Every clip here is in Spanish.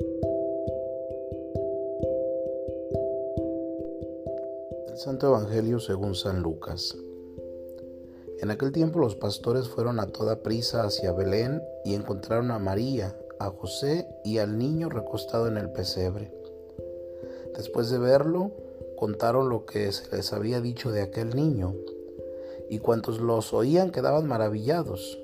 El Santo Evangelio según San Lucas. En aquel tiempo los pastores fueron a toda prisa hacia Belén y encontraron a María, a José y al niño recostado en el pesebre. Después de verlo, contaron lo que se les había dicho de aquel niño, y cuantos los oían quedaban maravillados.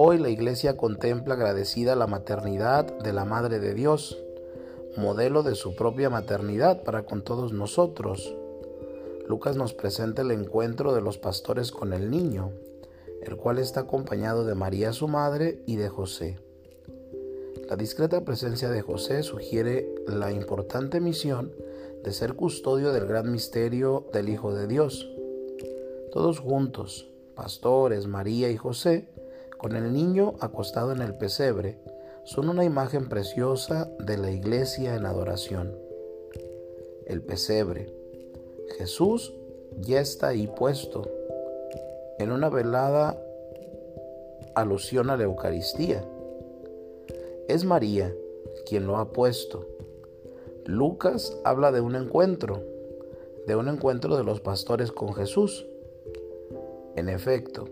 Hoy la Iglesia contempla agradecida la maternidad de la Madre de Dios, modelo de su propia maternidad para con todos nosotros. Lucas nos presenta el encuentro de los pastores con el niño, el cual está acompañado de María su madre y de José. La discreta presencia de José sugiere la importante misión de ser custodio del gran misterio del Hijo de Dios. Todos juntos, pastores, María y José, con el niño acostado en el pesebre, son una imagen preciosa de la iglesia en adoración. El pesebre. Jesús ya está ahí puesto, en una velada alusión a la Eucaristía. Es María quien lo ha puesto. Lucas habla de un encuentro, de un encuentro de los pastores con Jesús. En efecto,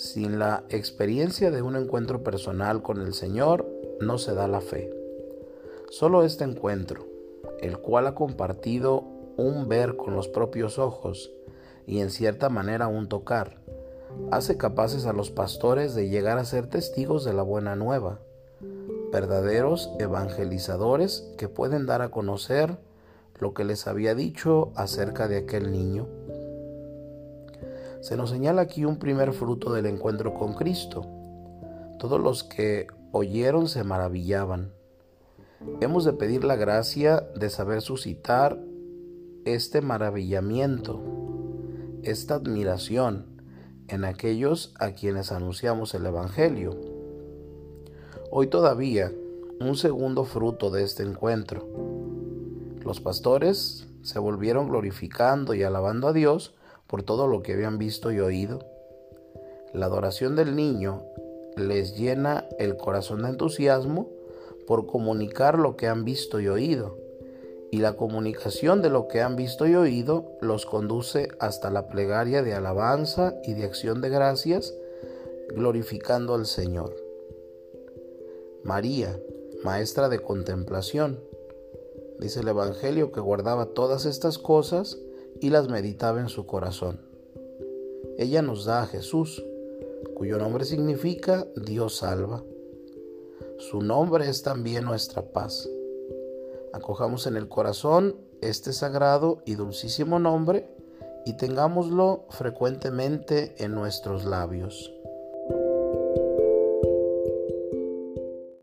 sin la experiencia de un encuentro personal con el Señor, no se da la fe. Solo este encuentro, el cual ha compartido un ver con los propios ojos y en cierta manera un tocar, hace capaces a los pastores de llegar a ser testigos de la buena nueva, verdaderos evangelizadores que pueden dar a conocer lo que les había dicho acerca de aquel niño se nos señala aquí un primer fruto del encuentro con Cristo. Todos los que oyeron se maravillaban. Hemos de pedir la gracia de saber suscitar este maravillamiento, esta admiración en aquellos a quienes anunciamos el Evangelio. Hoy todavía, un segundo fruto de este encuentro. Los pastores se volvieron glorificando y alabando a Dios por todo lo que habían visto y oído. La adoración del niño les llena el corazón de entusiasmo por comunicar lo que han visto y oído, y la comunicación de lo que han visto y oído los conduce hasta la plegaria de alabanza y de acción de gracias, glorificando al Señor. María, maestra de contemplación, dice el Evangelio que guardaba todas estas cosas y las meditaba en su corazón. Ella nos da a Jesús, cuyo nombre significa Dios salva. Su nombre es también nuestra paz. Acojamos en el corazón este sagrado y dulcísimo nombre y tengámoslo frecuentemente en nuestros labios.